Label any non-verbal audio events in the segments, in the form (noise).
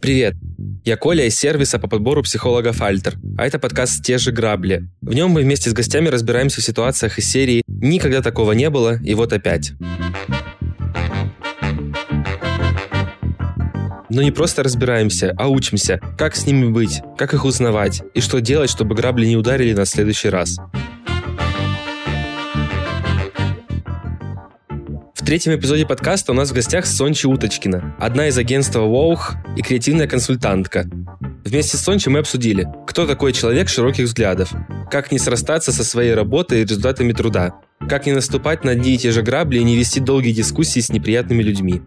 Привет! Я Коля из сервиса по подбору психологов «Альтер», а это подкаст «Те же грабли». В нем мы вместе с гостями разбираемся в ситуациях из серии «Никогда такого не было, и вот опять». Но не просто разбираемся, а учимся, как с ними быть, как их узнавать и что делать, чтобы грабли не ударили нас в следующий раз. Третьем эпизоде подкаста у нас в гостях Сончи Уточкина, одна из агентства Воух и креативная консультантка. Вместе с Сончи мы обсудили, кто такой человек широких взглядов, как не срастаться со своей работой и результатами труда, как не наступать на одни и те же грабли и не вести долгие дискуссии с неприятными людьми.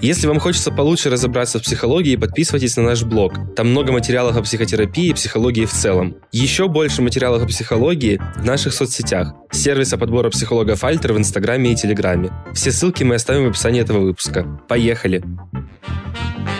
Если вам хочется получше разобраться в психологии, подписывайтесь на наш блог. Там много материалов о психотерапии и психологии в целом. Еще больше материалов о психологии в наших соцсетях. Сервиса подбора психологов Альтер в Инстаграме и Телеграме. Все ссылки мы оставим в описании этого выпуска. Поехали! Ты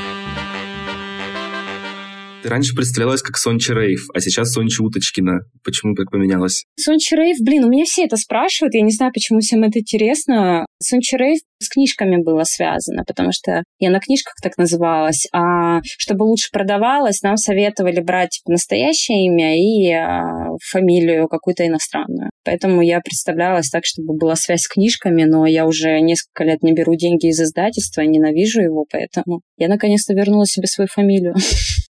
раньше представлялась как Сончи Рейв, а сейчас Сончи Уточкина. Почему так поменялось? Сончи Рейв, блин, у меня все это спрашивают, я не знаю, почему всем это интересно. Сончи Рейв с книжками было связано, потому что я на книжках так называлась, а чтобы лучше продавалось, нам советовали брать типа, настоящее имя и а, фамилию какую-то иностранную. Поэтому я представлялась так, чтобы была связь с книжками, но я уже несколько лет не беру деньги из издательства, ненавижу его, поэтому я наконец-то вернула себе свою фамилию. (laughs)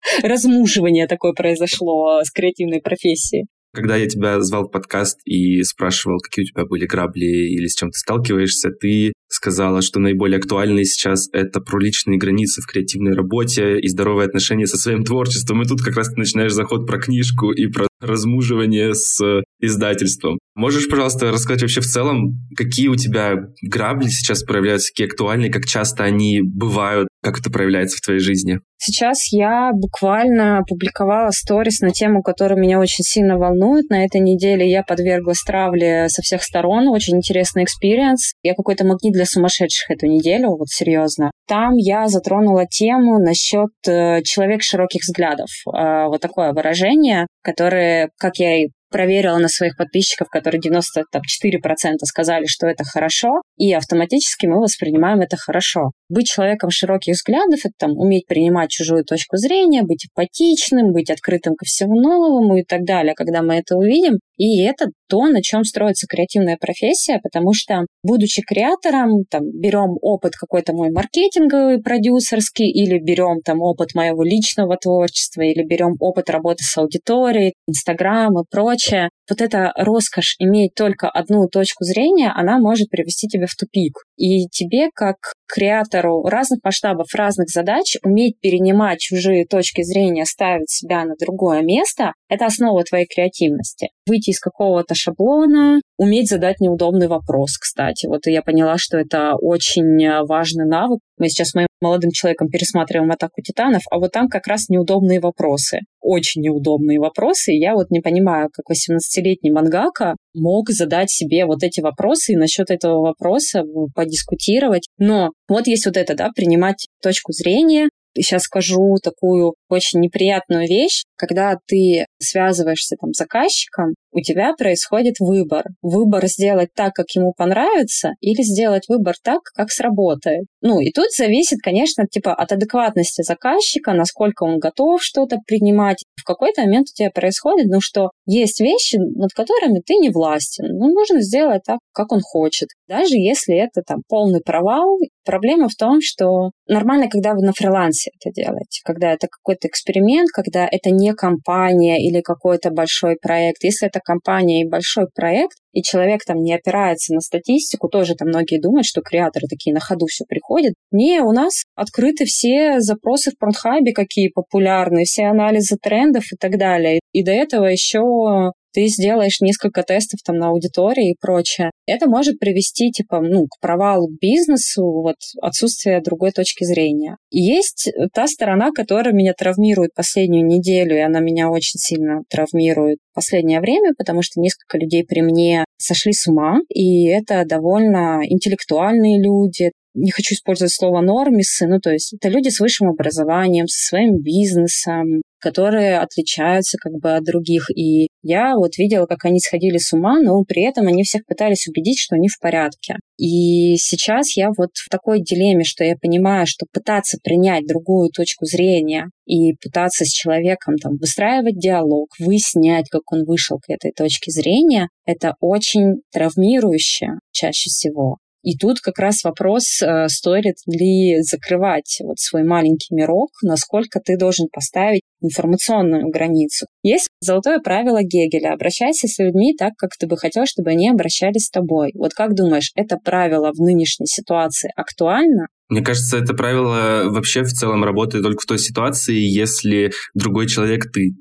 (laughs) размуживание такое произошло с креативной профессией. Когда я тебя звал в подкаст и спрашивал, какие у тебя были грабли или с чем ты сталкиваешься, ты сказала, что наиболее актуальные сейчас это про личные границы в креативной работе и здоровые отношения со своим творчеством. И тут как раз ты начинаешь заход про книжку и про размуживание с издательством. Можешь, пожалуйста, рассказать вообще в целом, какие у тебя грабли сейчас проявляются, какие актуальные, как часто они бывают, как это проявляется в твоей жизни? Сейчас я буквально публиковала сторис на тему, которая меня очень сильно волнует. На этой неделе я подверглась травле со всех сторон. Очень интересный experience. Я какой-то магнит для сумасшедших эту неделю, вот серьезно. Там я затронула тему насчет э, человек широких взглядов. Э, вот такое выражение, которое, как я и проверила на своих подписчиков, которые 94% сказали, что это хорошо, и автоматически мы воспринимаем это хорошо. Быть человеком широких взглядов — это там, уметь принимать чужую точку зрения, быть эмпатичным, быть открытым ко всему новому и так далее. Когда мы это увидим, и это то, на чем строится креативная профессия, потому что, будучи креатором, там, берем опыт какой-то мой маркетинговый, продюсерский, или берем там опыт моего личного творчества, или берем опыт работы с аудиторией, Инстаграм и прочее, вот эта роскошь иметь только одну точку зрения, она может привести тебя в тупик. И тебе, как креатору разных масштабов, разных задач, уметь перенимать чужие точки зрения, ставить себя на другое место, это основа твоей креативности. Выйти из какого-то шаблона, уметь задать неудобный вопрос, кстати. Вот я поняла, что это очень важный навык. Мы сейчас с моим молодым человеком пересматриваем «Атаку титанов», а вот там как раз неудобные вопросы. Очень неудобные вопросы. И я вот не понимаю, как 18-летний мангака мог задать себе вот эти вопросы и насчет этого вопроса подискутировать. Но вот есть вот это, да, принимать точку зрения, сейчас скажу такую очень неприятную вещь, когда ты связываешься там с заказчиком, у тебя происходит выбор. Выбор сделать так, как ему понравится, или сделать выбор так, как сработает. Ну, и тут зависит, конечно, типа от адекватности заказчика, насколько он готов что-то принимать. В какой-то момент у тебя происходит, ну, что есть вещи, над которыми ты не властен. Ну, нужно сделать так, как он хочет. Даже если это там полный провал, проблема в том, что нормально, когда вы на фрилансе это делаете, когда это какой-то эксперимент, когда это не компания или какой-то большой проект. Если это компания и большой проект, и человек там не опирается на статистику, тоже там многие думают, что креаторы такие на ходу все приходят. Не, у нас открыты все запросы в Портхабе, какие популярны, все анализы трендов и так далее. И до этого еще ты сделаешь несколько тестов там на аудитории и прочее. Это может привести, типа, ну, к провалу бизнесу, вот, отсутствие другой точки зрения. Есть та сторона, которая меня травмирует последнюю неделю, и она меня очень сильно травмирует последнее время, потому что несколько людей при мне сошли с ума, и это довольно интеллектуальные люди, не хочу использовать слово нормисы, ну, то есть это люди с высшим образованием, со своим бизнесом, которые отличаются как бы от других. И Я вот видела, как они сходили с ума, но при этом они всех пытались убедить, что они в порядке. И сейчас я вот в такой дилемме, что я понимаю, что пытаться принять другую точку зрения и пытаться с человеком там выстраивать диалог, выяснять, как он вышел к этой точке зрения, это очень травмирующе чаще всего. И тут как раз вопрос, э, стоит ли закрывать вот свой маленький мирок, насколько ты должен поставить информационную границу. Есть золотое правило Гегеля. Обращайся с людьми так, как ты бы хотел, чтобы они обращались с тобой. Вот как думаешь, это правило в нынешней ситуации актуально? Мне кажется, это правило вообще в целом работает только в той ситуации, если другой человек ты.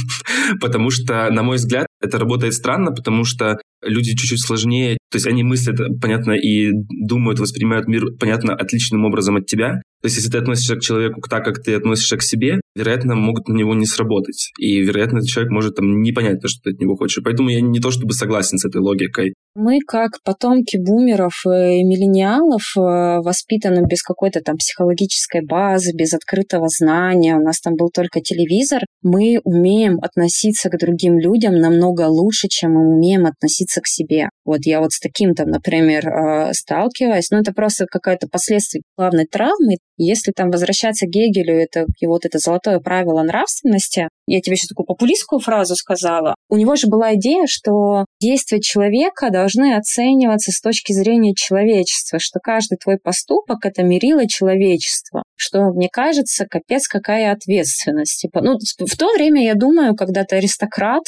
(laughs) Потому что, на мой взгляд, это работает странно, потому что люди чуть-чуть сложнее, то есть они мыслят, понятно, и думают, воспринимают мир, понятно, отличным образом от тебя. То есть если ты относишься к человеку так, как ты относишься к себе, вероятно, могут на него не сработать. И, вероятно, этот человек может там не понять то, что ты от него хочешь. Поэтому я не то чтобы согласен с этой логикой. Мы, как потомки бумеров и миллениалов, э, воспитаны без какой-то там психологической базы, без открытого знания. У нас там был только телевизор. Мы умеем относиться к другим людям намного лучше, чем мы умеем относиться к себе. Вот я вот с таким там, например, э, сталкиваюсь. Но это просто какое-то последствие главной травмы. Если там возвращаться к Гегелю, это его вот это золотое правило нравственности, я тебе сейчас такую популистскую фразу сказала. У него же была идея, что действия человека должны оцениваться с точки зрения человечества, что каждый твой поступок — это мерило человечества, что, мне кажется, капец какая ответственность. Типа, ну, в то время, я думаю, когда ты аристократ,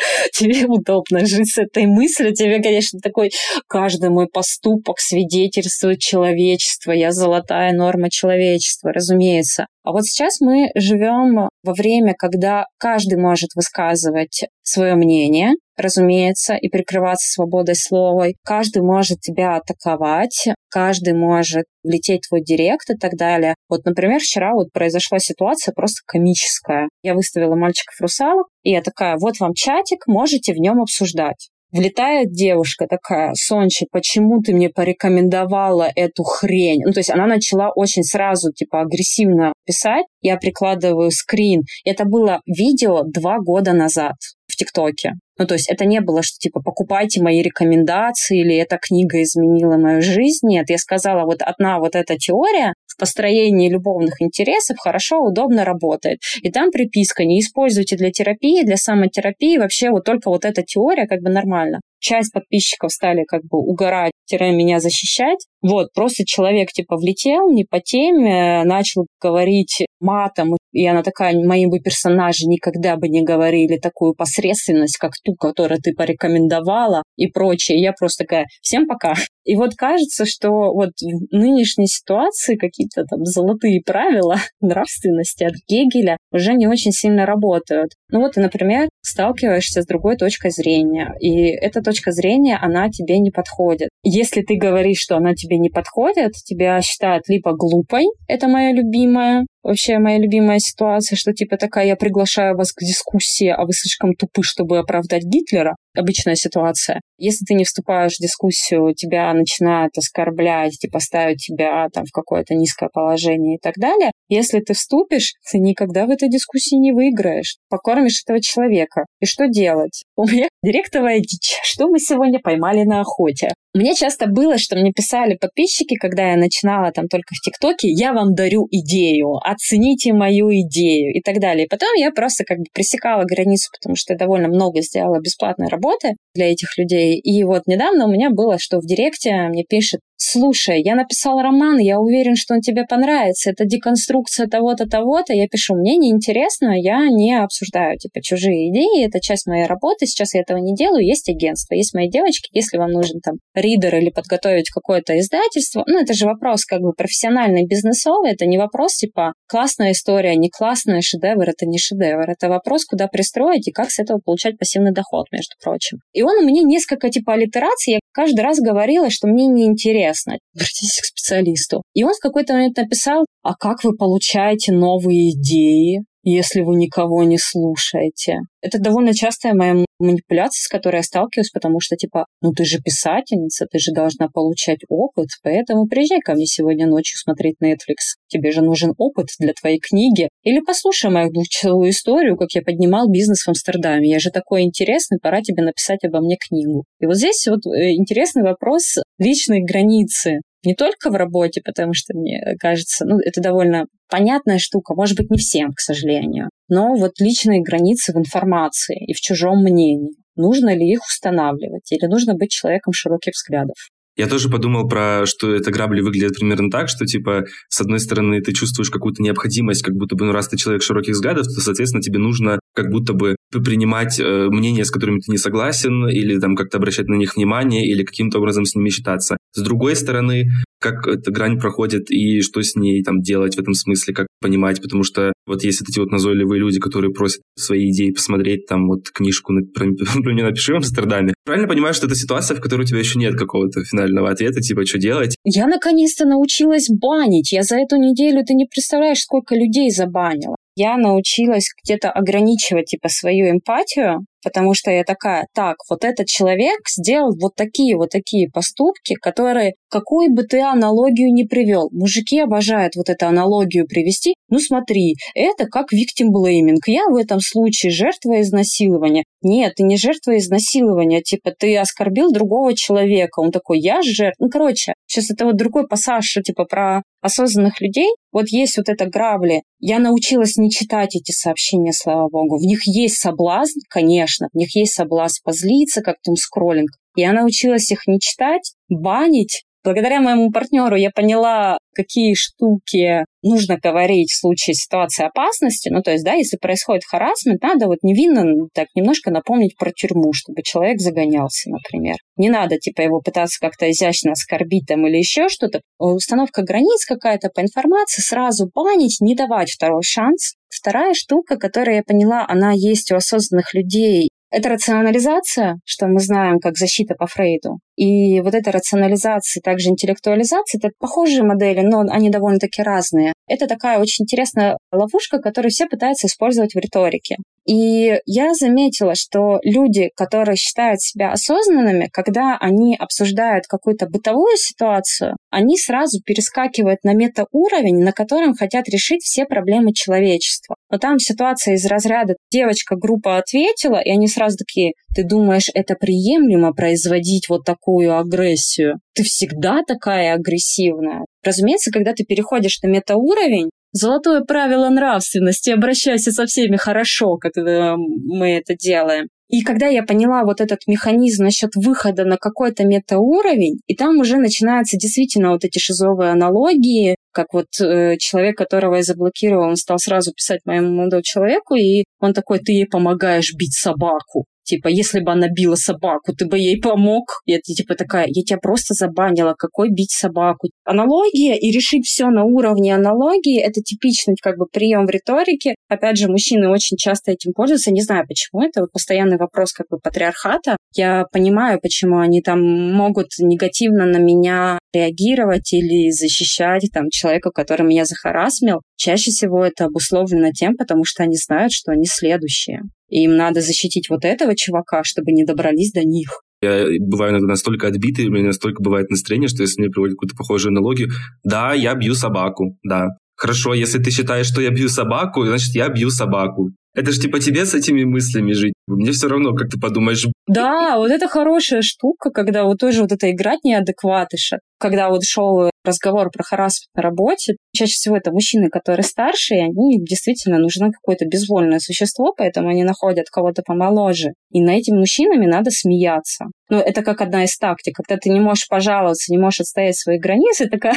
(laughs) тебе удобно жить с этой мыслью. Тебе, конечно, такой каждый мой поступок свидетельствует человечество. Я золотая норма человечества, разумеется. А вот сейчас мы живем во время, когда каждый может высказывать свое мнение, разумеется, и прикрываться свободой слова. Каждый может тебя атаковать, каждый может влететь в твой директ и так далее. Вот, например, вчера вот произошла ситуация просто комическая. Я выставила мальчиков-русалок, и я такая, вот вам чатик, можете в нем обсуждать. Влетает девушка такая, Сончи, почему ты мне порекомендовала эту хрень? Ну, то есть она начала очень сразу, типа, агрессивно писать. Я прикладываю скрин. Это было видео два года назад в ТикТоке. Ну, то есть это не было, что типа покупайте мои рекомендации или эта книга изменила мою жизнь. Нет, я сказала, вот одна вот эта теория в построении любовных интересов хорошо, удобно работает. И там приписка не используйте для терапии, для самотерапии. Вообще вот только вот эта теория как бы нормально часть подписчиков стали как бы угорать, меня защищать. Вот, просто человек типа влетел не по теме, начал говорить матом, и она такая, мои бы персонажи никогда бы не говорили такую посредственность, как ту, которую ты порекомендовала и прочее. Я просто такая, всем пока. И вот кажется, что вот в нынешней ситуации какие-то там золотые правила (laughs) нравственности от Гегеля уже не очень сильно работают. Ну вот, например, сталкиваешься с другой точкой зрения, и эта точка зрения, она тебе не подходит. Если ты говоришь, что она тебе не подходит, тебя считают либо глупой, это моя любимая, вообще моя любимая ситуация, что типа такая, я приглашаю вас к дискуссии, а вы слишком тупы, чтобы оправдать Гитлера. Обычная ситуация. Если ты не вступаешь в дискуссию, тебя начинают оскорблять, типа ставить тебя там в какое-то низкое положение и так далее. Если ты вступишь, ты никогда в этой дискуссии не выиграешь. Покормишь этого человека. И что делать? У меня (laughs) директовая дичь. Что мы сегодня поймали на охоте? Мне часто было, что мне писали подписчики, когда я начинала там только в ТикТоке, я вам дарю идею, оцените мою идею и так далее. Потом я просто как бы пресекала границу, потому что я довольно много сделала бесплатной работы для этих людей. И вот недавно у меня было, что в директе мне пишет слушай, я написал роман, я уверен, что он тебе понравится, это деконструкция того-то, того-то, я пишу, мне неинтересно, я не обсуждаю, типа, чужие идеи, это часть моей работы, сейчас я этого не делаю, есть агентство, есть мои девочки, если вам нужен там ридер или подготовить какое-то издательство, ну, это же вопрос как бы профессиональный, бизнесовый, это не вопрос, типа, классная история, не классная, шедевр, это не шедевр, это вопрос, куда пристроить и как с этого получать пассивный доход, между прочим. И он у меня несколько, типа, аллитераций, я каждый раз говорила, что мне неинтересно, интересно, обратитесь к специалисту. И он в какой-то момент написал, а как вы получаете новые идеи? Если вы никого не слушаете. Это довольно частая моя манипуляция, с которой я сталкиваюсь, потому что, типа, ну ты же писательница, ты же должна получать опыт, поэтому приезжай ко мне сегодня ночью смотреть Netflix. Тебе же нужен опыт для твоей книги. Или послушай мою двухчасовую историю, как я поднимал бизнес в Амстердаме. Я же такой интересный, пора тебе написать обо мне книгу. И вот здесь вот э, интересный вопрос личной границы не только в работе, потому что мне кажется, ну, это довольно понятная штука, может быть, не всем, к сожалению, но вот личные границы в информации и в чужом мнении. Нужно ли их устанавливать или нужно быть человеком широких взглядов? Я тоже подумал про, что это грабли выглядят примерно так, что, типа, с одной стороны, ты чувствуешь какую-то необходимость, как будто бы, ну, раз ты человек широких взглядов, то, соответственно, тебе нужно как будто бы принимать э, мнения, с которыми ты не согласен, или там как-то обращать на них внимание, или каким-то образом с ними считаться. С другой стороны, как эта грань проходит и что с ней там делать в этом смысле, как понимать, потому что вот есть вот эти вот назойливые люди, которые просят свои идеи посмотреть, там вот книжку (laughs) про, меня напиши в Амстердаме. Правильно понимаю, что это ситуация, в которой у тебя еще нет какого-то финального ответа, типа, что делать? Я наконец-то научилась банить. Я за эту неделю, ты не представляешь, сколько людей забанила я научилась где-то ограничивать типа свою эмпатию, потому что я такая, так, вот этот человек сделал вот такие вот такие поступки, которые какую бы ты аналогию не привел. Мужики обожают вот эту аналогию привести. Ну смотри, это как victim blaming. Я в этом случае жертва изнасилования. Нет, ты не жертва изнасилования. Типа ты оскорбил другого человека. Он такой, я жертва. Ну короче, сейчас это вот другой пассаж, что типа про осознанных людей. Вот есть вот это грабли. Я научилась не читать эти сообщения, слава богу. В них есть соблазн, конечно, в них есть соблазн позлиться, как там скроллинг. Я научилась их не читать, банить, Благодаря моему партнеру я поняла, какие штуки нужно говорить в случае ситуации опасности. Ну, то есть, да, если происходит харасмент, надо вот невинно так немножко напомнить про тюрьму, чтобы человек загонялся, например. Не надо, типа, его пытаться как-то изящно оскорбить там или еще что-то. Установка границ какая-то по информации, сразу банить, не давать второй шанс. Вторая штука, которую я поняла, она есть у осознанных людей, это рационализация, что мы знаем как защита по Фрейду. И вот эта рационализация, также интеллектуализация, это похожие модели, но они довольно-таки разные. Это такая очень интересная ловушка, которую все пытаются использовать в риторике. И я заметила, что люди, которые считают себя осознанными, когда они обсуждают какую-то бытовую ситуацию, они сразу перескакивают на метауровень, на котором хотят решить все проблемы человечества. Но там ситуация из разряда девочка группа ответила, и они сразу такие, ты думаешь, это приемлемо производить вот такую агрессию? Ты всегда такая агрессивная. Разумеется, когда ты переходишь на метауровень, Золотое правило нравственности. Обращайся со всеми хорошо, как мы это делаем. И когда я поняла вот этот механизм насчет выхода на какой-то метауровень, и там уже начинаются действительно вот эти шизовые аналогии, как вот э, человек, которого я заблокировал, он стал сразу писать моему молодому человеку, и он такой, ты ей помогаешь бить собаку. Типа, если бы она била собаку, ты бы ей помог. И это типа такая, я тебя просто забанила, какой бить собаку. Аналогия и решить все на уровне аналогии, это типичный как бы прием в риторике. Опять же, мужчины очень часто этим пользуются. Не знаю, почему. Это вот постоянный вопрос как бы патриархата. Я понимаю, почему они там могут негативно на меня реагировать или защищать там человека, который меня захарасмил. Чаще всего это обусловлено тем, потому что они знают, что они следующие. И им надо защитить вот этого чувака, чтобы не добрались до них. Я бываю иногда настолько отбитый, у меня настолько бывает настроение, что если мне приводят какую-то похожую аналогию, да, я бью собаку, да. Хорошо, если ты считаешь, что я бью собаку, значит, я бью собаку. Это же типа тебе с этими мыслями жить. Мне все равно, как ты подумаешь. Да, вот это хорошая штука, когда вот тоже вот это играть неадекватыша. Когда вот шел разговор про харасмент на работе, чаще всего это мужчины, которые старше, и они действительно нужно какое-то безвольное существо, поэтому они находят кого-то помоложе. И на этими мужчинами надо смеяться. Ну, это как одна из тактик. Когда ты не можешь пожаловаться, не можешь отстоять свои границы, такая,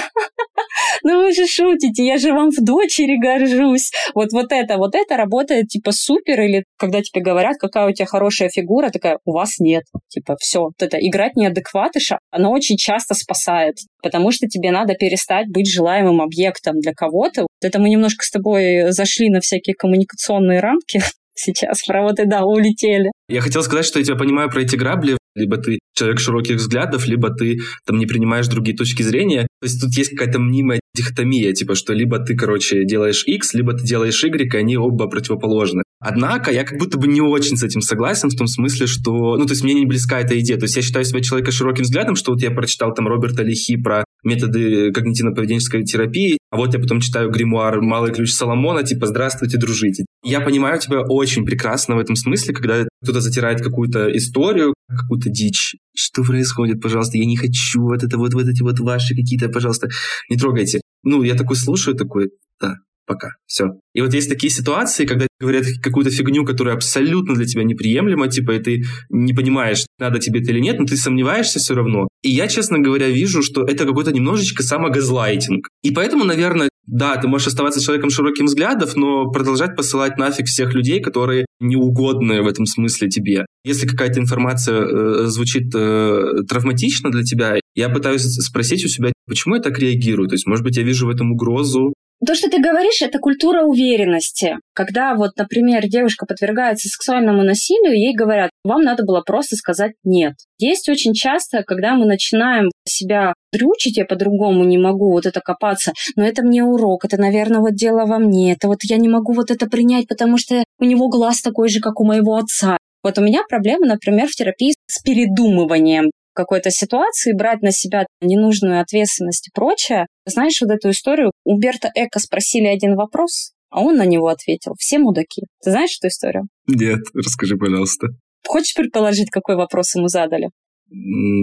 ну вы же шутите, я же вам в дочери горжусь. Вот, вот это, вот это работает типа супер, или когда тебе говорят, какая у тебя хорошая фигура, такая, у вас нет. Типа, все, вот это играть неадекватыша, оно очень часто спасает, потому что тебе надо перестать быть желаемым объектом для кого-то. Вот это мы немножко с тобой зашли на всякие коммуникационные рамки, (laughs) сейчас про вот и да, улетели. Я хотел сказать, что я тебя понимаю про эти грабли. Либо ты человек широких взглядов, либо ты там не принимаешь другие точки зрения. То есть тут есть какая-то мнимая дихотомия, типа, что либо ты, короче, делаешь X, либо ты делаешь Y, и они оба противоположны. Однако я как будто бы не очень с этим согласен, в том смысле, что, ну, то есть мне не близка эта идея. То есть я считаю себя человека широким взглядом, что вот я прочитал там Роберта Лихи про методы когнитивно-поведенческой терапии, а вот я потом читаю гримуар «Малый ключ Соломона», типа «Здравствуйте, дружите». Я понимаю тебя очень прекрасно в этом смысле, когда кто-то затирает какую-то историю, какую-то дичь. Что происходит, пожалуйста? Я не хочу вот это вот, вот эти вот ваши какие-то, пожалуйста, не трогайте. Ну, я такой слушаю, такой, да, пока, все. И вот есть такие ситуации, когда говорят какую-то фигню, которая абсолютно для тебя неприемлема, типа, и ты не понимаешь, надо тебе это или нет, но ты сомневаешься все равно. И я, честно говоря, вижу, что это какой-то немножечко самогазлайтинг. И поэтому, наверное, да, ты можешь оставаться человеком широким взглядов, но продолжать посылать нафиг всех людей, которые неугодны в этом смысле тебе. Если какая-то информация э, звучит э, травматично для тебя, я пытаюсь спросить у себя, почему я так реагирую. То есть, может быть, я вижу в этом угрозу, то, что ты говоришь, это культура уверенности. Когда вот, например, девушка подвергается сексуальному насилию, ей говорят, вам надо было просто сказать «нет». Есть очень часто, когда мы начинаем себя дрючить, я по-другому не могу вот это копаться, но это мне урок, это, наверное, вот дело во мне, это вот я не могу вот это принять, потому что у него глаз такой же, как у моего отца. Вот у меня проблема, например, в терапии с передумыванием какой-то ситуации, брать на себя ненужную ответственность и прочее. Знаешь вот эту историю? У Берта Эко спросили один вопрос, а он на него ответил. Все мудаки. Ты знаешь эту историю? Нет, расскажи, пожалуйста. Хочешь предположить, какой вопрос ему задали?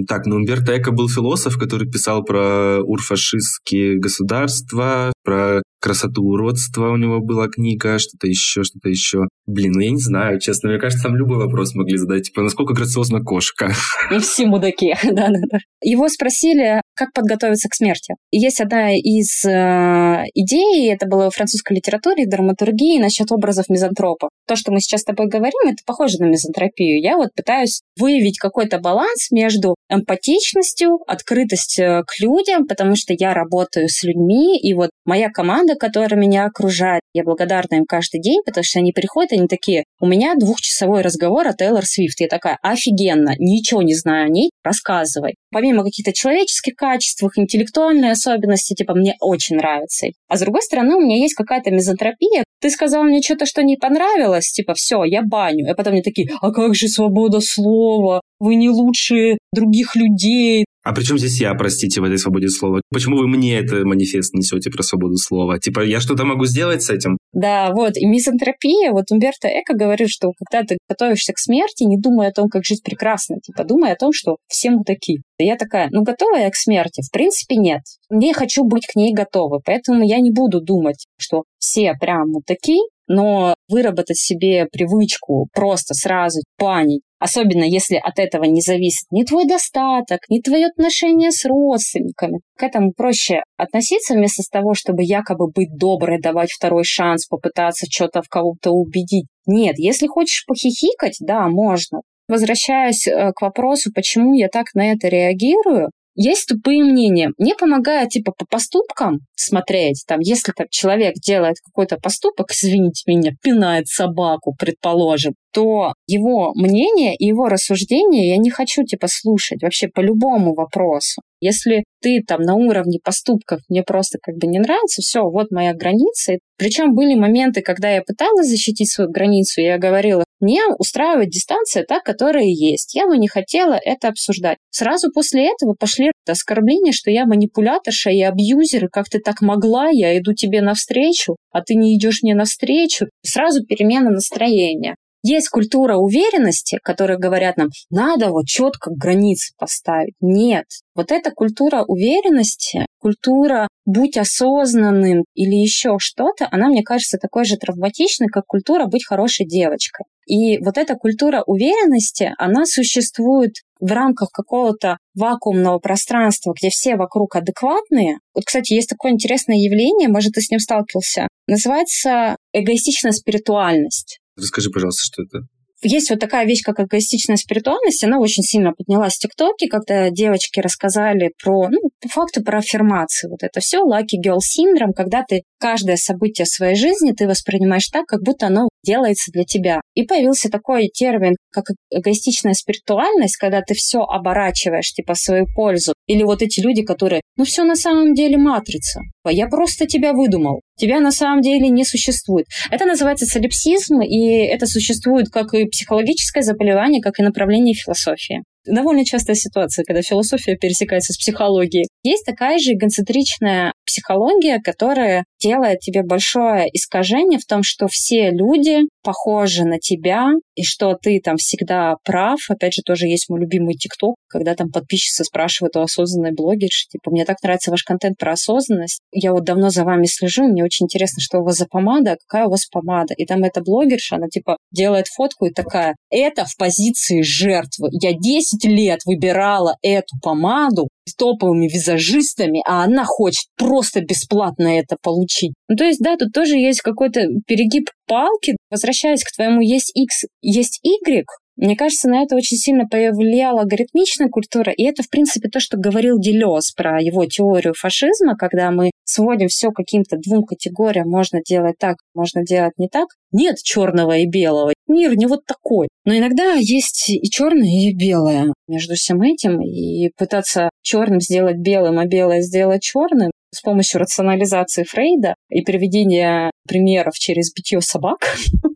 Так, ну Умберто Эко был философ, который писал про урфашистские государства, про красоту уродства у него была книга, что-то еще, что-то еще. Блин, ну я не знаю, честно, мне кажется, там любой вопрос могли задать, типа, насколько грациозна кошка. И все мудаки, (laughs) да-да-да. Его спросили, как подготовиться к смерти. Есть одна из э, идей, это было в французской литературе, драматургии, насчет образов мизантропа. То, что мы сейчас с тобой говорим, это похоже на мизантропию. Я вот пытаюсь выявить какой-то баланс между эмпатичностью, открытостью к людям, потому что я работаю с людьми, и вот моя команда, которая меня окружает, я благодарна им каждый день, потому что они приходят, они такие, у меня двухчасовой разговор о Тейлор Свифт. Я такая, офигенно, ничего не знаю о ней, рассказывай. Помимо каких-то человеческих качеств, интеллектуальные особенности, типа, мне очень нравится. А с другой стороны, у меня есть какая-то мизантропия. Ты сказал мне что-то, что не понравилось, типа, все, я баню. И потом мне такие, а как же свобода слова? Вы не лучше других людей. А при чем здесь я, простите, в этой свободе слова? Почему вы мне это манифест несете про свободу слова? Типа, я что-то могу сделать с этим? Да, вот. И мизантропия, вот Умберто Эко говорит, что когда ты готовишься к смерти, не думай о том, как жить прекрасно. Типа, думай о том, что все мудаки. И я такая, ну, готова я к смерти? В принципе, нет. Не хочу быть к ней готова, поэтому я не буду думать, что все прям мудаки, но выработать себе привычку просто сразу панить, особенно если от этого не зависит ни твой достаток, ни твое отношение с родственниками. К этому проще относиться вместо того, чтобы якобы быть доброй, давать второй шанс, попытаться что-то в кого-то убедить. Нет, если хочешь похихикать, да, можно. Возвращаясь э, к вопросу, почему я так на это реагирую, есть тупые мнения. Мне помогает, типа, по поступкам смотреть. Там, если так человек делает какой-то поступок, извините меня, пинает собаку, предположим, то его мнение и его рассуждения я не хочу, типа, слушать вообще по любому вопросу. Если ты там на уровне поступков мне просто как бы не нравится, все, вот моя граница. Причем были моменты, когда я пыталась защитить свою границу, я говорила, мне устраивает дистанция та, которая есть. Я бы не хотела это обсуждать. Сразу после этого пошли оскорбления, что я манипуляторша и абьюзер, и как ты так могла, я иду тебе навстречу, а ты не идешь мне навстречу. Сразу перемена настроения. Есть культура уверенности, которая говорят нам, надо вот четко границы поставить. Нет. Вот эта культура уверенности, культура будь осознанным или еще что-то, она, мне кажется, такой же травматичной, как культура быть хорошей девочкой. И вот эта культура уверенности, она существует в рамках какого-то вакуумного пространства, где все вокруг адекватные. Вот, кстати, есть такое интересное явление, может, ты с ним сталкивался, называется эгоистичная спиритуальность. Расскажи, пожалуйста, что это. Есть вот такая вещь, как эгоистичная спиритуальность, она очень сильно поднялась в ТикТоке, когда девочки рассказали про, ну, по факту про аффирмации. Вот это все lucky girl синдром, когда ты каждое событие своей жизни ты воспринимаешь так, как будто оно делается для тебя. И появился такой термин, как эгоистичная спиритуальность, когда ты все оборачиваешь, типа, в свою пользу. Или вот эти люди, которые, ну все на самом деле матрица. Я просто тебя выдумал. Тебя на самом деле не существует. Это называется солипсизм, и это существует как и психологическое заболевание, как и направление философии довольно частая ситуация, когда философия пересекается с психологией. Есть такая же эгоцентричная психология, которая делает тебе большое искажение в том, что все люди похожи на тебя, и что ты там всегда прав. Опять же, тоже есть мой любимый ТикТок, когда там подписчицы спрашивают у осознанной блогерши, типа, мне так нравится ваш контент про осознанность, я вот давно за вами слежу, мне очень интересно, что у вас за помада, какая у вас помада. И там эта блогерша, она типа делает фотку и такая, это в позиции жертвы. Я 10 лет выбирала эту помаду с топовыми визажистами, а она хочет просто бесплатно это получить. Ну, то есть, да, тут тоже есть какой-то перегиб палки. Возвращаясь к твоему есть X, есть Y, мне кажется, на это очень сильно повлияла алгоритмичная культура, и это, в принципе, то, что говорил Делес про его теорию фашизма, когда мы сводим все каким-то двум категориям, можно делать так, можно делать не так. Нет черного и белого. Мир не вот такой. Но иногда есть и черное, и белое между всем этим. И пытаться черным сделать белым, а белое сделать черным с помощью рационализации Фрейда и приведения примеров через битье собак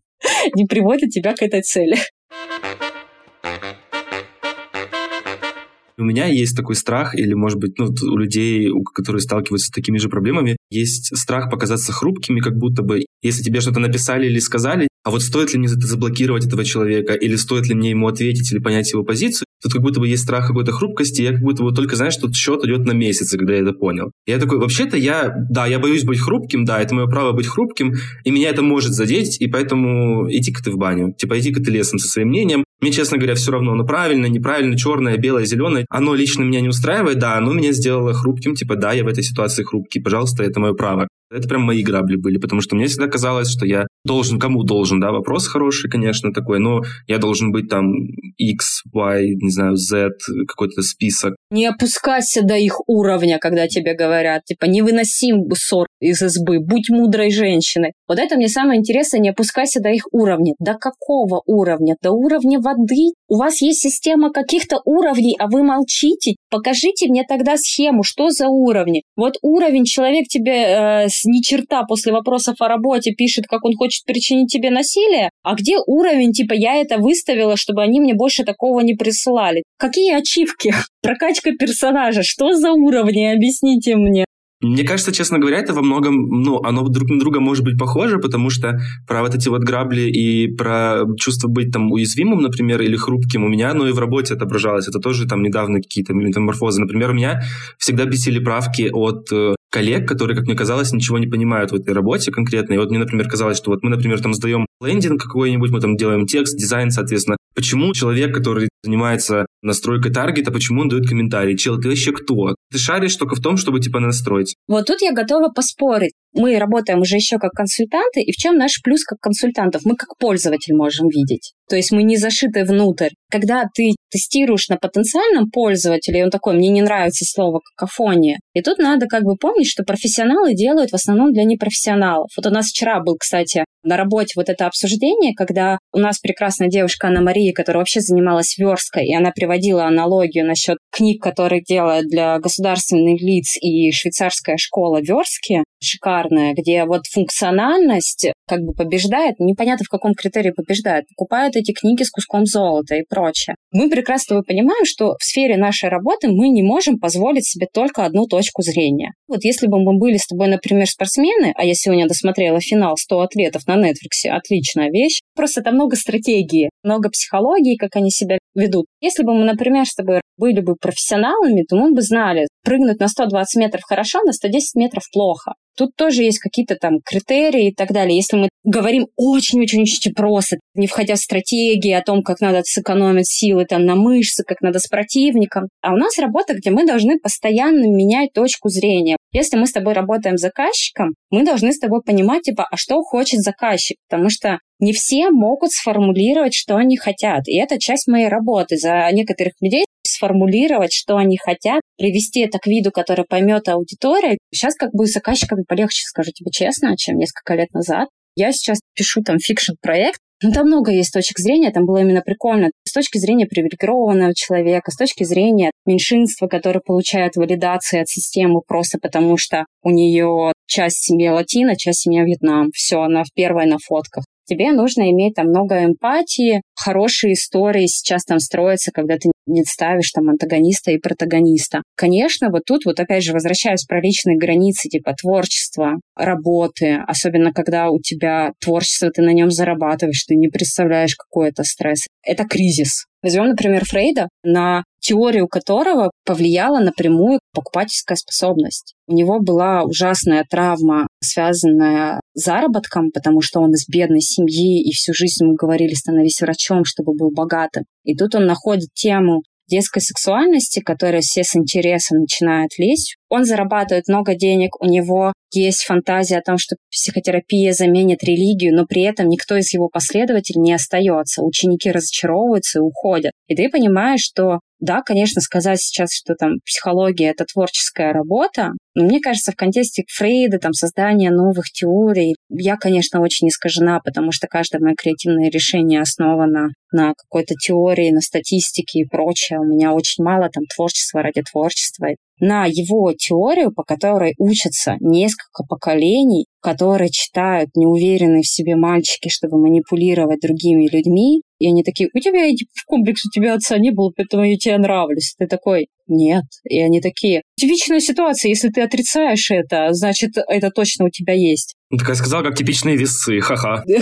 (laughs) не приводит тебя к этой цели. У меня есть такой страх, или, может быть, ну, у людей, которые сталкиваются с такими же проблемами, есть страх показаться хрупкими, как будто бы, если тебе что-то написали или сказали, а вот стоит ли мне это заблокировать этого человека, или стоит ли мне ему ответить или понять его позицию, тут как будто бы есть страх какой-то хрупкости, я как будто бы только, знаешь, тут счет идет на месяцы, когда я это понял. Я такой, вообще-то я, да, я боюсь быть хрупким, да, это мое право быть хрупким, и меня это может задеть, и поэтому иди-ка ты в баню, типа иди-ка ты лесом со своим мнением. Мне, честно говоря, все равно, оно правильно, неправильно, черное, белое, зеленое, оно лично меня не устраивает, да, оно меня сделало хрупким, типа, да, я в этой ситуации хрупкий, пожалуйста, это мое право. Это прям мои грабли были, потому что мне всегда казалось, что я должен, кому должен, да, вопрос хороший, конечно, такой, но я должен быть там X, Y, не знаю, Z, какой-то список. Не опускайся до их уровня, когда тебе говорят, типа, не выносим ссор из избы, будь мудрой женщиной. Вот это мне самое интересное, не опускайся до их уровня. До какого уровня? До уровня воды? У вас есть система каких-то уровней, а вы молчите? Покажите мне тогда схему, что за уровни. Вот уровень, человек тебе э, с ни черта после вопросов о работе пишет, как он хочет причинить тебе насилие, а где уровень, типа, я это выставила, чтобы они мне больше такого не присылали? Какие ачивки? (laughs) Прокачка персонажа, что за уровни? Объясните мне. Мне кажется, честно говоря, это во многом, ну, оно друг на друга может быть похоже, потому что про вот эти вот грабли и про чувство быть там уязвимым, например, или хрупким у меня, ну и в работе отображалось. Это тоже там недавно какие-то метаморфозы. Например, меня всегда бесили правки от э, коллег, которые, как мне казалось, ничего не понимают в этой работе конкретно. И вот мне, например, казалось, что вот мы, например, там сдаем лендинг какой-нибудь, мы там делаем текст, дизайн, соответственно. Почему человек, который занимается настройкой таргета, почему он дает комментарий? Чел, ты вообще кто? Ты шаришь только в том, чтобы типа настроить. Вот тут я готова поспорить. Мы работаем уже еще как консультанты, и в чем наш плюс как консультантов? Мы как пользователь можем видеть. То есть мы не зашиты внутрь. Когда ты тестируешь на потенциальном пользователе, и он такой, мне не нравится слово какофония. И тут надо как бы помнить, что профессионалы делают в основном для непрофессионалов. Вот у нас вчера был, кстати, на работе вот это обсуждение, когда у нас прекрасная девушка Анна Мария, которая вообще занималась версткой, и она приводила аналогию насчет книг, которые делают для государственных лиц и швейцарская школа верстки, шикарная, где вот функциональность как бы побеждает, непонятно в каком критерии побеждает, покупают эти книги с куском золота и прочее. Мы прекрасно понимаем, что в сфере нашей работы мы не можем позволить себе только одну точку зрения. Вот если бы мы были с тобой, например, спортсмены, а я сегодня досмотрела финал 100 ответов на Netflix, отличная вещь, просто там много стратегии, много психологии, как они себя ведут. Если бы мы, например, с тобой были бы профессионалами, то мы бы знали, прыгнуть на 120 метров хорошо, на 110 метров плохо. Тут тоже есть какие-то там критерии и так далее. Если мы говорим очень-очень-очень просто, не входя в стратегии о том, как надо сэкономить силы там на мышцы, как надо с противником. А у нас работа, где мы должны постоянно менять точку зрения. Если мы с тобой работаем с заказчиком, мы должны с тобой понимать, типа, а что хочет заказчик, потому что не все могут сформулировать, что они хотят. И это часть моей работы. За некоторых людей сформулировать, что они хотят, привести это к виду, который поймет аудитория. Сейчас как бы с полегче, скажу тебе честно, чем несколько лет назад. Я сейчас пишу там фикшн-проект, ну, там много есть точек зрения, там было именно прикольно. С точки зрения привилегированного человека, с точки зрения меньшинства, которое получает валидации от системы просто потому, что у нее часть семьи латина, часть семьи Вьетнам. Все, она в первой на фотках тебе нужно иметь там много эмпатии, хорошие истории сейчас там строятся, когда ты не ставишь там антагониста и протагониста. Конечно, вот тут вот опять же возвращаясь про личные границы типа творчества, работы, особенно когда у тебя творчество, ты на нем зарабатываешь, ты не представляешь, какой это стресс. Это кризис. Возьмем, например, Фрейда, на теорию которого повлияла напрямую покупательская способность. У него была ужасная травма, связанная с заработком, потому что он из бедной семьи, и всю жизнь ему говорили, становись врачом, чтобы был богатым. И тут он находит тему детской сексуальности, которая все с интересом начинают лезть. Он зарабатывает много денег, у него есть фантазия о том, что психотерапия заменит религию, но при этом никто из его последователей не остается. Ученики разочаровываются и уходят. И ты понимаешь, что да, конечно, сказать сейчас, что там психология — это творческая работа, но мне кажется, в контексте Фрейда, там, создания новых теорий, я, конечно, очень искажена, потому что каждое мое креативное решение основано на какой-то теории, на статистике и прочее. У меня очень мало там творчества ради творчества на его теорию, по которой учатся несколько поколений, которые читают неуверенные в себе мальчики, чтобы манипулировать другими людьми, и они такие, у тебя в комплекс, у тебя отца не было, поэтому я тебе нравлюсь. Ты такой, нет. И они такие, типичная ситуация, если ты отрицаешь это, значит, это точно у тебя есть. Ну, так я сказал, как типичные весы, ха-ха. (laughs)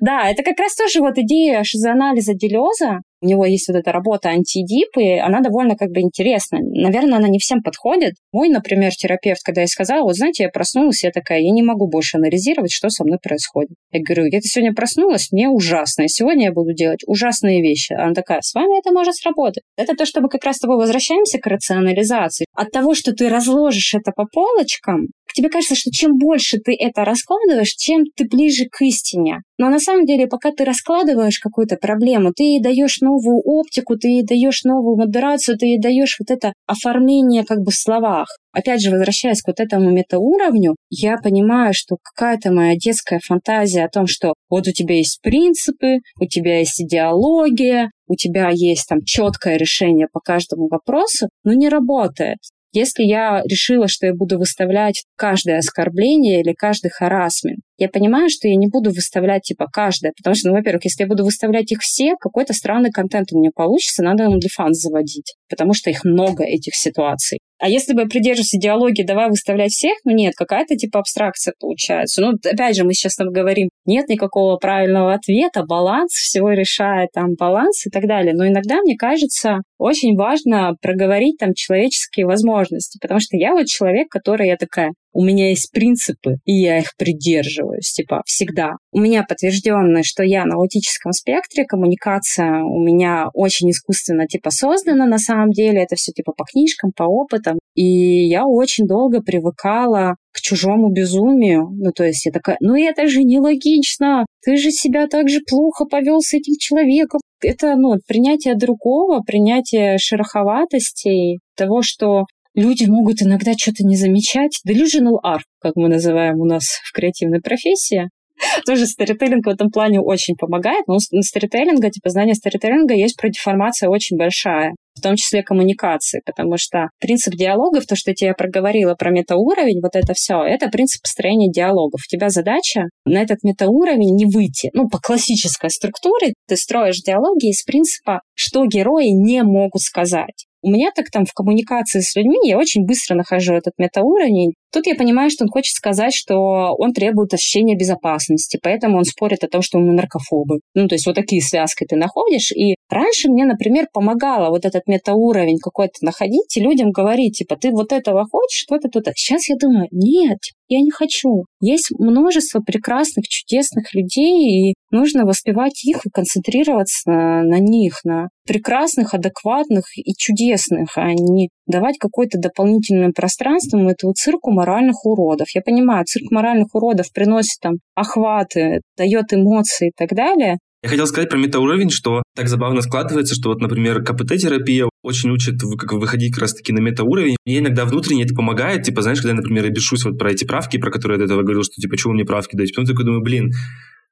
Да, это как раз тоже вот идея шизоанализа Делеза, у него есть вот эта работа антидип, и она довольно как бы интересна. Наверное, она не всем подходит. Мой, например, терапевт, когда я сказала, вот знаете, я проснулась, я такая, я не могу больше анализировать, что со мной происходит. Я говорю, я сегодня проснулась, мне ужасно, и сегодня я буду делать ужасные вещи. Она такая, с вами это может сработать. Это то, что мы как раз с тобой возвращаемся к рационализации. От того, что ты разложишь это по полочкам, тебе кажется, что чем больше ты это раскладываешь, чем ты ближе к истине. Но на самом деле, пока ты раскладываешь какую-то проблему, ты даешь новую оптику, ты ей даешь новую модерацию, ты ей даешь вот это оформление как бы в словах. Опять же, возвращаясь к вот этому метауровню, я понимаю, что какая-то моя детская фантазия о том, что вот у тебя есть принципы, у тебя есть идеология, у тебя есть там четкое решение по каждому вопросу, но не работает. Если я решила, что я буду выставлять каждое оскорбление или каждый харасмент, я понимаю, что я не буду выставлять типа каждое, потому что, ну, во-первых, если я буду выставлять их все, какой-то странный контент у меня получится, надо OnlyFans заводить, потому что их много, этих ситуаций. А если бы я придерживаюсь идеологии, давай выставлять всех, ну нет, какая-то типа абстракция получается. Ну, опять же, мы сейчас там говорим, нет никакого правильного ответа, баланс всего решает, там, баланс и так далее. Но иногда, мне кажется, очень важно проговорить там человеческие возможности, потому что я вот человек, который я такая, у меня есть принципы, и я их придерживаюсь, типа, всегда. У меня подтверждено, что я на аутическом спектре, коммуникация у меня очень искусственно, типа, создана на самом деле, это все, типа, по книжкам, по опытам, и я очень долго привыкала к чужому безумию. Ну, то есть я такая, ну это же нелогично, ты же себя так же плохо повел с этим человеком. Это, ну, принятие другого, принятие шероховатостей, того, что люди могут иногда что-то не замечать. Delusional art, как мы называем у нас в креативной профессии. (laughs) Тоже старителлинг в этом плане очень помогает, но у старителлинга, типа знания старителлинга есть продеформация очень большая, в том числе коммуникации, потому что принцип диалогов, то, что я тебе проговорила про метауровень, вот это все, это принцип построения диалогов. У тебя задача на этот метауровень не выйти. Ну, по классической структуре ты строишь диалоги из принципа, что герои не могут сказать. У меня так там в коммуникации с людьми я очень быстро нахожу этот метауровень. Тут я понимаю, что он хочет сказать, что он требует ощущения безопасности, поэтому он спорит о том, что мы наркофобы. Ну, то есть вот такие связки ты находишь. И раньше мне, например, помогало вот этот метауровень какой-то находить и людям говорить, типа, ты вот этого хочешь, вот это, то Сейчас я думаю, нет, я не хочу. Есть множество прекрасных, чудесных людей, и нужно воспевать их и концентрироваться на, на них, на прекрасных, адекватных и чудесных, а не давать какое-то дополнительное пространство этому цирку моральных уродов. Я понимаю, цирк моральных уродов приносит там охваты, дает эмоции и так далее, я хотел сказать про метауровень, что так забавно складывается, что вот, например, КПТ-терапия очень учит как выходить как раз-таки на метауровень. Мне иногда внутренне это помогает. Типа, знаешь, когда например, я бешусь вот про эти правки, про которые я до этого говорил, что типа, чего мне правки дать? Потом такой думаю, блин,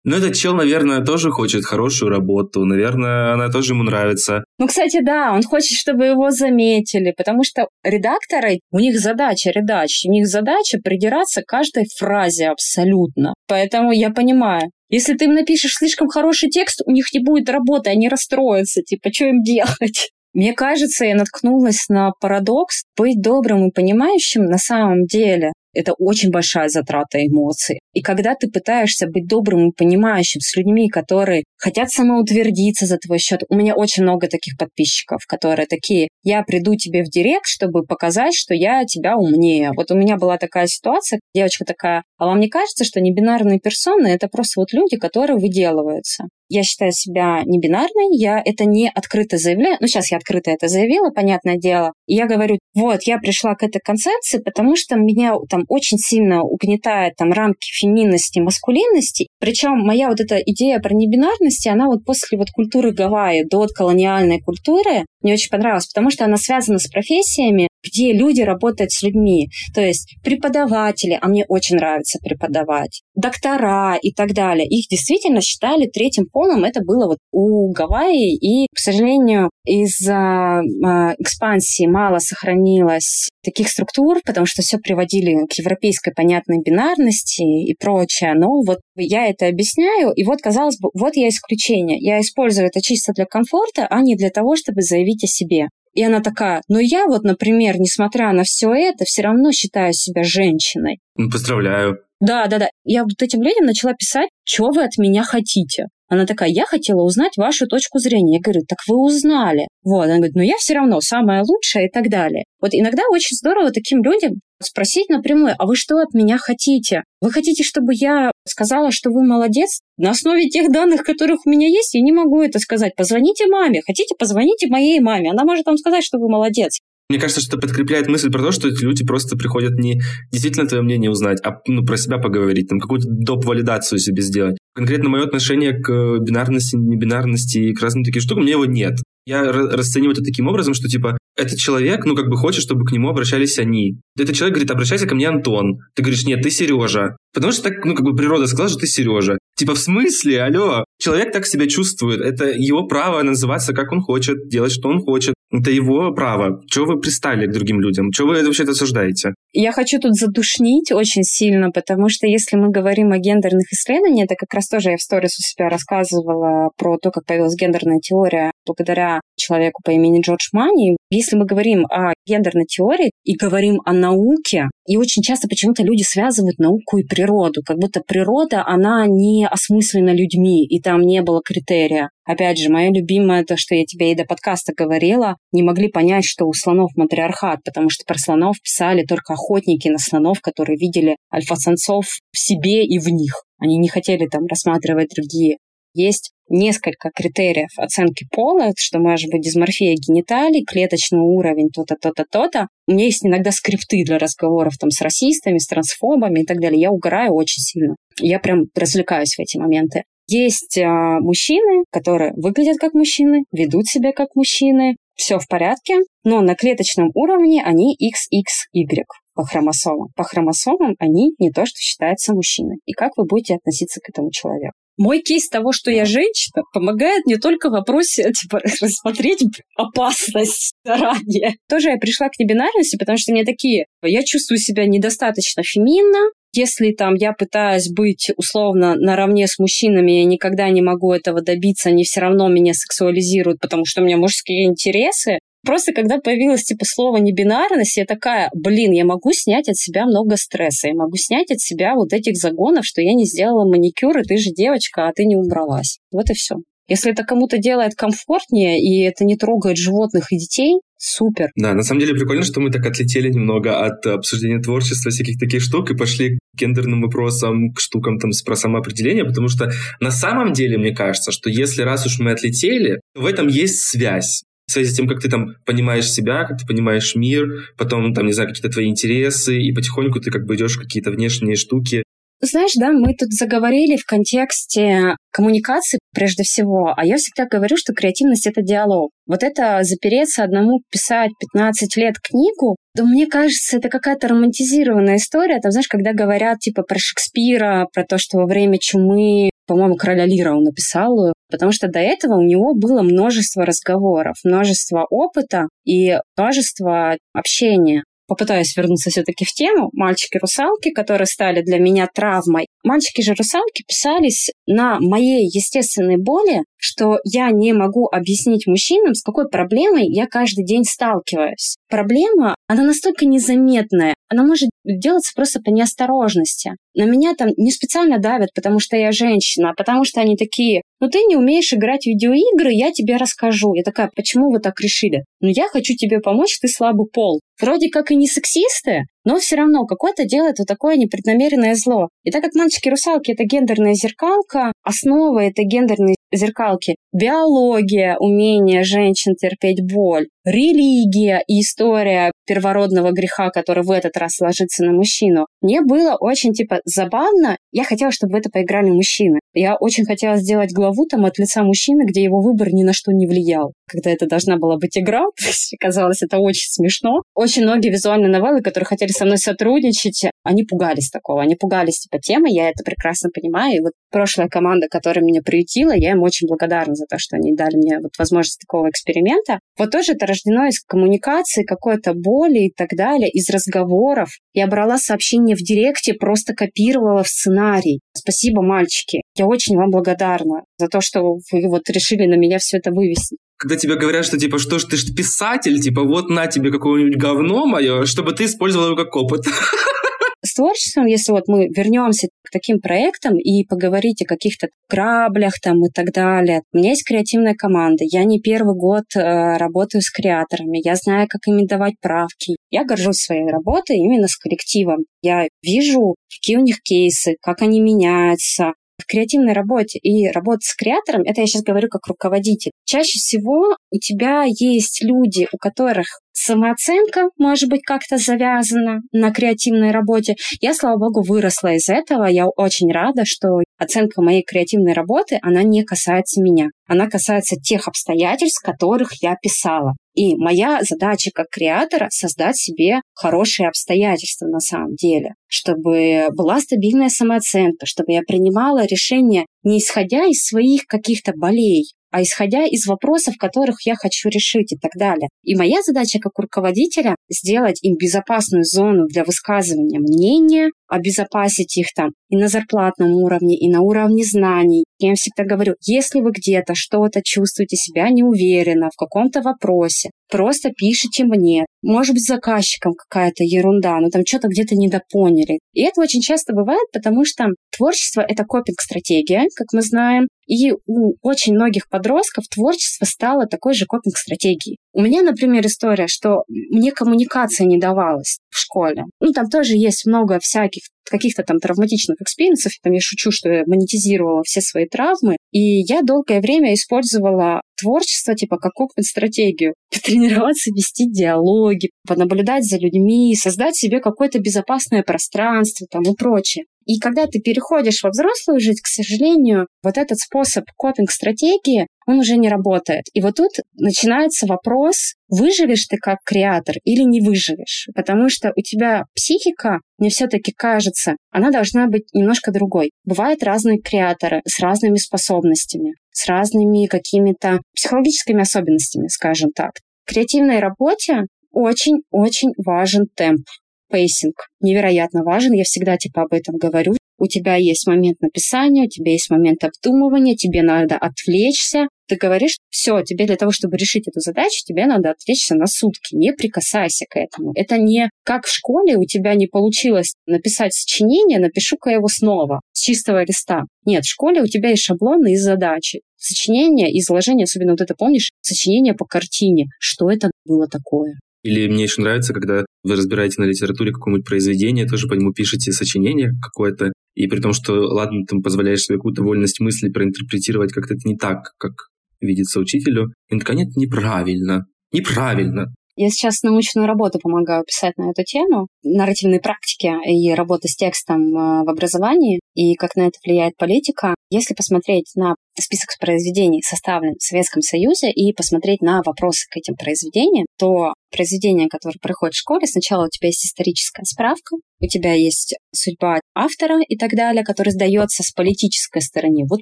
ну, этот чел, наверное, тоже хочет хорошую работу. Наверное, она тоже ему нравится. Ну, кстати, да, он хочет, чтобы его заметили, потому что редакторы, у них задача редач, у них задача придираться к каждой фразе абсолютно. Поэтому я понимаю, если ты им напишешь слишком хороший текст, у них не будет работы, они расстроятся, типа, что им делать? (laughs) Мне кажется, я наткнулась на парадокс. Быть добрым и понимающим на самом деле это очень большая затрата эмоций. И когда ты пытаешься быть добрым и понимающим с людьми, которые хотят самоутвердиться за твой счет, у меня очень много таких подписчиков, которые такие, я приду тебе в директ, чтобы показать, что я тебя умнее. Вот у меня была такая ситуация, девочка такая, а вам не кажется, что небинарные персоны — это просто вот люди, которые выделываются? Я считаю себя не бинарной, я это не открыто заявляю. Ну, сейчас я открыто это заявила, понятное дело. И я говорю, вот, я пришла к этой концепции, потому что меня там очень сильно угнетает там рамки феминности, маскулинности. Причем моя вот эта идея про небинарности, она вот после вот культуры Гавайи до колониальной культуры мне очень понравилась, потому что она связана с профессиями, где люди работают с людьми. То есть преподаватели, а мне очень нравится преподавать, доктора и так далее. Их действительно считали третьим полом. Это было вот у Гавайи. И, к сожалению, из-за э, экспансии мало сохранилось таких структур, потому что все приводили к европейской понятной бинарности и прочее. Но вот я это объясняю, и вот, казалось бы, вот я исключение. Я использую это чисто для комфорта, а не для того, чтобы заявить о себе. И она такая, но я вот, например, несмотря на все это, все равно считаю себя женщиной. Ну, поздравляю. Да, да, да. Я вот этим людям начала писать, что вы от меня хотите. Она такая, я хотела узнать вашу точку зрения. Я говорю, так вы узнали. Вот, она говорит, ну я все равно самая лучшая и так далее. Вот иногда очень здорово таким людям спросить напрямую, а вы что от меня хотите? Вы хотите, чтобы я сказала, что вы молодец? На основе тех данных, которых у меня есть, я не могу это сказать. Позвоните маме. Хотите, позвоните моей маме. Она может вам сказать, что вы молодец. Мне кажется, что это подкрепляет мысль про то, что эти люди просто приходят не действительно твое мнение узнать, а ну, про себя поговорить, там какую-то доп-валидацию себе сделать. Конкретно мое отношение к бинарности, небинарности и к разным таким штукам, у меня его нет. Я расцениваю это таким образом, что типа этот человек, ну, как бы хочет, чтобы к нему обращались они. Этот человек говорит, обращайся ко мне, Антон. Ты говоришь, нет, ты Сережа. Потому что так, ну, как бы природа сказала, что ты Сережа. Типа, в смысле? Алло. Человек так себя чувствует. Это его право называться, как он хочет, делать, что он хочет. Это его право. Чего вы пристали к другим людям? Чего вы вообще это осуждаете? Я хочу тут задушнить очень сильно, потому что если мы говорим о гендерных исследованиях, это как раз тоже я в сторис у себя рассказывала про то, как появилась гендерная теория благодаря человеку по имени Джордж Мани. Если мы говорим о гендерной теории и говорим о науке, и очень часто почему-то люди связывают науку и природу, как будто природа, она не осмыслена людьми, и там не было критерия. Опять же, мое любимое, то, что я тебе и до подкаста говорила, не могли понять, что у слонов матриархат, потому что про слонов писали только охотники на слонов, которые видели альфа-самцов в себе и в них. Они не хотели там рассматривать другие. Есть несколько критериев оценки пола, что может быть дисморфия гениталий, клеточный уровень, то-то, то-то, то-то. У меня есть иногда скрипты для разговоров там с расистами, с трансфобами и так далее. Я угораю очень сильно. Я прям развлекаюсь в эти моменты. Есть а, мужчины, которые выглядят как мужчины, ведут себя как мужчины, все в порядке, но на клеточном уровне они XXY по хромосомам. По хромосомам они не то, что считаются мужчиной. И как вы будете относиться к этому человеку? Мой кейс того, что я женщина, помогает не только в вопросе (laughs) типа, рассмотреть опасность (laughs) заранее. Тоже я пришла к небинарности, потому что мне такие, я чувствую себя недостаточно феминно, если там я пытаюсь быть условно наравне с мужчинами, я никогда не могу этого добиться, они все равно меня сексуализируют, потому что у меня мужские интересы, Просто когда появилось типа слово небинарность, я такая, блин, я могу снять от себя много стресса, я могу снять от себя вот этих загонов, что я не сделала маникюр, и ты же девочка, а ты не убралась. Вот и все. Если это кому-то делает комфортнее, и это не трогает животных и детей, Супер. Да, на самом деле прикольно, что мы так отлетели немного от обсуждения творчества, всяких таких штук, и пошли к гендерным вопросам, к штукам там про самоопределение, потому что на самом деле мне кажется, что если раз уж мы отлетели, в этом есть связь связи с тем, как ты там понимаешь себя, как ты понимаешь мир, потом, там, не знаю, какие-то твои интересы, и потихоньку ты как бы идешь в какие-то внешние штуки, знаешь, да, мы тут заговорили в контексте коммуникации прежде всего, а я всегда говорю, что креативность — это диалог. Вот это запереться одному писать 15 лет книгу, то мне кажется, это какая-то романтизированная история. Там, знаешь, когда говорят типа про Шекспира, про то, что во время чумы, по-моему, короля Лира он написал, потому что до этого у него было множество разговоров, множество опыта и множество общения попытаюсь вернуться все-таки в тему, мальчики-русалки, которые стали для меня травмой. Мальчики же русалки писались на моей естественной боли, что я не могу объяснить мужчинам, с какой проблемой я каждый день сталкиваюсь. Проблема, она настолько незаметная, она может делаться просто по неосторожности. На меня там не специально давят, потому что я женщина, а потому что они такие, ну ты не умеешь играть в видеоигры, я тебе расскажу. Я такая, почему вы так решили? Ну я хочу тебе помочь, ты слабый пол. Вроде как и не сексисты, но все равно какой-то делает вот такое непреднамеренное зло. И так как мальчики-русалки — это гендерная зеркалка, основа этой гендерной зеркалки — биология, умение женщин терпеть боль, религия и история первородного греха, который в этот раз ложится на мужчину. Мне было очень, типа, забавно. Я хотела, чтобы в это поиграли мужчины. Я очень хотела сделать главу там от лица мужчины, где его выбор ни на что не влиял. Когда это должна была быть игра, (laughs) казалось, это очень смешно. Очень многие визуальные новеллы, которые хотели со мной сотрудничать, они пугались такого. Они пугались, типа, темы, я это прекрасно понимаю. И вот прошлая команда, которая меня приютила, я им очень благодарна за то, что они дали мне вот возможность такого эксперимента. Вот тоже это рождено из коммуникации, какой-то боли и так далее, из разговоров. Я брала сообщения в директе, просто копировала в сценарий. Спасибо, мальчики. Я очень вам благодарна за то, что вы вот решили на меня все это вывести когда тебе говорят, что типа, что ж ты ж писатель, типа, вот на тебе какое-нибудь говно мое, чтобы ты использовал его как опыт. (laughs) С творчеством, если вот мы вернемся к таким проектам и поговорить о каких-то граблях там и так далее. У меня есть креативная команда. Я не первый год э, работаю с креаторами. Я знаю, как им давать правки. Я горжусь своей работой именно с коллективом. Я вижу, какие у них кейсы, как они меняются, в креативной работе и работе с креатором, это я сейчас говорю как руководитель, чаще всего у тебя есть люди, у которых самооценка, может быть, как-то завязана на креативной работе. Я, слава богу, выросла из этого. Я очень рада, что оценка моей креативной работы, она не касается меня. Она касается тех обстоятельств, которых я писала. И моя задача как креатора — создать себе хорошие обстоятельства на самом деле, чтобы была стабильная самооценка, чтобы я принимала решения не исходя из своих каких-то болей, а исходя из вопросов, которых я хочу решить и так далее. И моя задача как руководителя сделать им безопасную зону для высказывания мнения, обезопасить их там и на зарплатном уровне, и на уровне знаний. Я им всегда говорю, если вы где-то что-то чувствуете себя неуверенно в каком-то вопросе, просто пишите мне. Может быть, заказчиком какая-то ерунда, но там что-то где-то недопоняли. И это очень часто бывает, потому что творчество — это копинг-стратегия, как мы знаем, и у очень многих подростков творчество стало такой же копинг-стратегией. У меня, например, история, что мне коммуникация не давалась в школе. Ну, там тоже есть много всяких каких-то там травматичных экспириенсов. Там я шучу, что я монетизировала все свои травмы. И я долгое время использовала творчество типа как копинг-стратегию. (laughs) Потренироваться вести диалоги, понаблюдать за людьми, создать себе какое-то безопасное пространство там и прочее. И когда ты переходишь во взрослую жизнь, к сожалению, вот этот способ копинг-стратегии, он уже не работает. И вот тут начинается вопрос, выживешь ты как креатор или не выживешь. Потому что у тебя психика, мне все-таки кажется, она должна быть немножко другой. Бывают разные креаторы с разными способностями, с разными какими-то психологическими особенностями, скажем так. В креативной работе очень-очень важен темп pacing невероятно важен. Я всегда типа об этом говорю. У тебя есть момент написания, у тебя есть момент обдумывания, тебе надо отвлечься. Ты говоришь, все, тебе для того, чтобы решить эту задачу, тебе надо отвлечься на сутки. Не прикасайся к этому. Это не как в школе у тебя не получилось написать сочинение, напишу-ка его снова с чистого листа. Нет, в школе у тебя есть шаблоны и задачи. сочинение, изложение, особенно вот это, помнишь, сочинение по картине. Что это было такое? Или мне еще нравится, когда вы разбираете на литературе какое-нибудь произведение, тоже по нему пишете сочинение какое-то, и при том, что, ладно, ты позволяешь себе какую-то вольность мысли проинтерпретировать как-то не так, как видится учителю, и такая, нет, неправильно, неправильно. Я сейчас научную работу помогаю писать на эту тему, нарративной практики и работы с текстом э, в образовании, и как на это влияет политика. Если посмотреть на список произведений, составлен в Советском Союзе, и посмотреть на вопросы к этим произведениям, то произведение, которое проходит в школе, сначала у тебя есть историческая справка, у тебя есть судьба автора и так далее, который сдается с политической стороны. Вот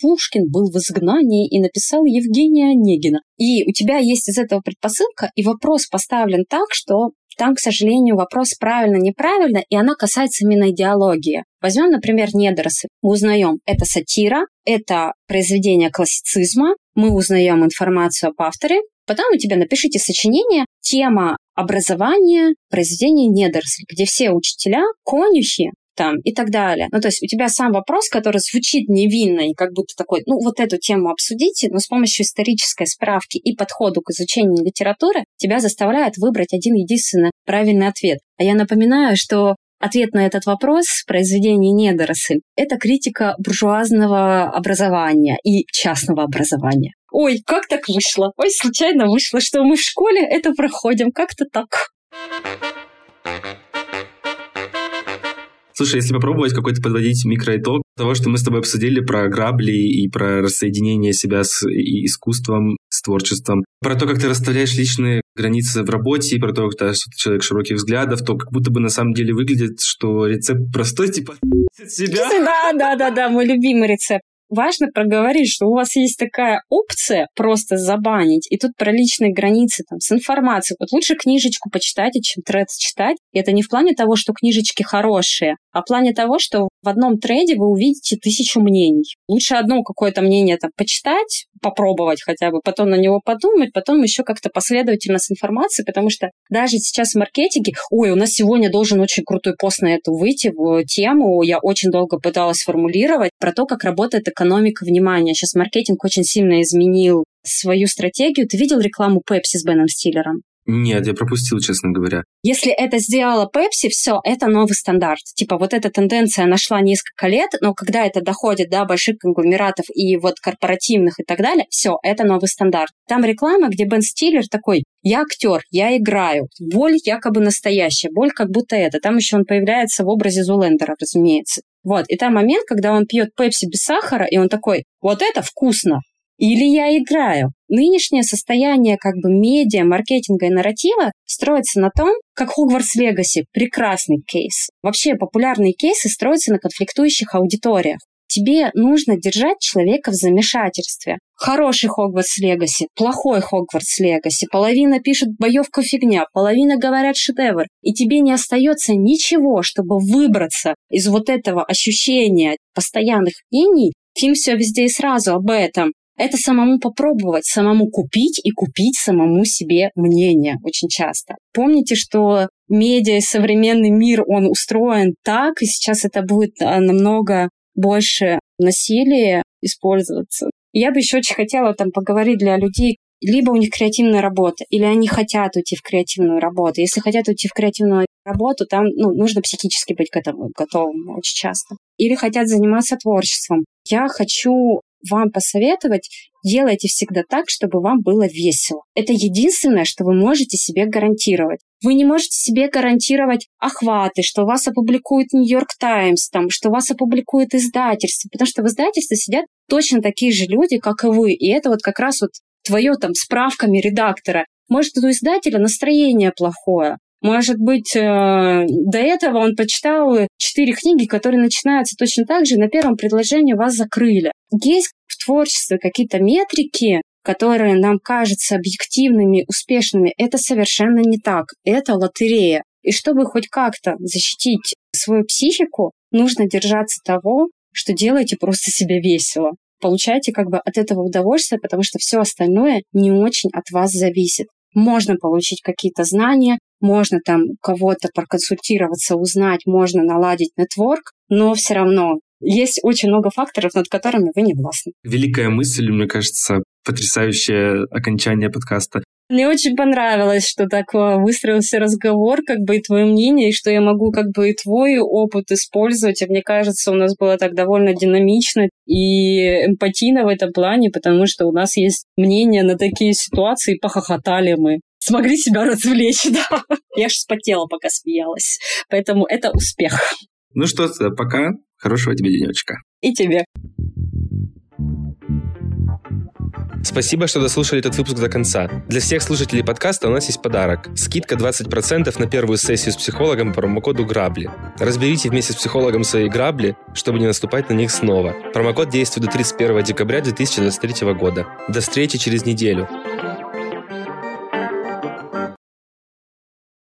Пушкин был в изгнании и написал Евгения Онегина. И у тебя есть из этого предпосылка, и вопрос поставлен так, что там, к сожалению, вопрос правильно-неправильно, и она касается именно идеологии. Возьмем, например, недоросль. Мы узнаем, это сатира, это произведение классицизма, мы узнаем информацию об авторе, потом у тебя напишите сочинение, тема образования, произведение недоросль, где все учителя конюхи, там и так далее. Ну, то есть у тебя сам вопрос, который звучит невинно и как будто такой, ну, вот эту тему обсудите, но с помощью исторической справки и подходу к изучению литературы тебя заставляет выбрать один единственный правильный ответ. А я напоминаю, что Ответ на этот вопрос в произведении «Недоросль» — это критика буржуазного образования и частного образования. Ой, как так вышло? Ой, случайно вышло, что мы в школе это проходим. Как-то так. Слушай, если попробовать какой-то подводить микроитог того, что мы с тобой обсудили про грабли и про рассоединение себя с искусством, с творчеством, про то, как ты расставляешь личные границы в работе, про то, что человек широких взглядов, то как будто бы на самом деле выглядит, что рецепт простой, типа себя. Да, да, да, да, мой любимый рецепт важно проговорить, что у вас есть такая опция просто забанить, и тут про личные границы там, с информацией. Вот лучше книжечку почитайте, чем тред читать. И это не в плане того, что книжечки хорошие, а в плане того, что в одном трейде вы увидите тысячу мнений. Лучше одно какое-то мнение там почитать, попробовать хотя бы, потом на него подумать, потом еще как-то последовательно с информацией, потому что даже сейчас в маркетинге, ой, у нас сегодня должен очень крутой пост на эту выйти, в тему, я очень долго пыталась формулировать про то, как работает экономика внимания. Сейчас маркетинг очень сильно изменил свою стратегию. Ты видел рекламу Pepsi с Беном Стиллером? Нет, я пропустил, честно говоря. Если это сделала Pepsi, все, это новый стандарт. Типа вот эта тенденция нашла несколько лет, но когда это доходит до больших конгломератов и вот корпоративных и так далее, все, это новый стандарт. Там реклама, где Бен Стиллер такой, я актер, я играю. Боль якобы настоящая, боль как будто это. Там еще он появляется в образе Зулендера, разумеется. Вот, и там момент, когда он пьет пепси без сахара, и он такой, вот это вкусно, или я играю. Нынешнее состояние как бы медиа, маркетинга и нарратива строится на том, как Хогвартс Легаси, прекрасный кейс. Вообще популярные кейсы строятся на конфликтующих аудиториях. Тебе нужно держать человека в замешательстве. Хороший Хогвартс Легаси, плохой Хогвартс Легаси. Половина пишет боевка фигня, половина говорят шедевр. И тебе не остается ничего, чтобы выбраться из вот этого ощущения постоянных мнений. Фильм все везде и сразу об этом это самому попробовать, самому купить и купить самому себе мнение очень часто. Помните, что медиа, современный мир, он устроен так, и сейчас это будет а, намного больше насилия использоваться. Я бы еще очень хотела там поговорить для людей, либо у них креативная работа, или они хотят уйти в креативную работу. Если хотят уйти в креативную работу, там ну, нужно психически быть к этому готовым очень часто. Или хотят заниматься творчеством. Я хочу вам посоветовать, делайте всегда так, чтобы вам было весело. Это единственное, что вы можете себе гарантировать. Вы не можете себе гарантировать охваты, что вас опубликует Нью-Йорк Таймс, там, что вас опубликует издательство, потому что в издательстве сидят точно такие же люди, как и вы. И это вот как раз вот твое там справками редактора. Может, у издателя настроение плохое, может быть, э, до этого он почитал четыре книги, которые начинаются точно так же, на первом предложении вас закрыли. Есть в творчестве какие-то метрики, которые нам кажутся объективными, успешными. Это совершенно не так. Это лотерея. И чтобы хоть как-то защитить свою психику, нужно держаться того, что делаете просто себе весело. Получайте как бы от этого удовольствие, потому что все остальное не очень от вас зависит. Можно получить какие-то знания, можно там кого-то проконсультироваться, узнать, можно наладить нетворк, но все равно Есть очень много факторов, над которыми вы не властны. Великая мысль, мне кажется, потрясающее окончание подкаста. Мне очень понравилось, что так э, выстроился разговор, как бы и твое мнение, и что я могу как бы и твой опыт использовать. И мне кажется, у нас было так довольно динамично и эмпатийно в этом плане, потому что у нас есть мнение на такие ситуации, похохотали мы смогли себя развлечь, (laughs) да. Я аж спотела, пока смеялась. Поэтому это успех. Ну что, пока. Хорошего тебе денечка. И тебе. Спасибо, что дослушали этот выпуск до конца. Для всех слушателей подкаста у нас есть подарок. Скидка 20% на первую сессию с психологом по промокоду «Грабли». Разберите вместе с психологом свои грабли, чтобы не наступать на них снова. Промокод действует до 31 декабря 2023 года. До встречи через неделю.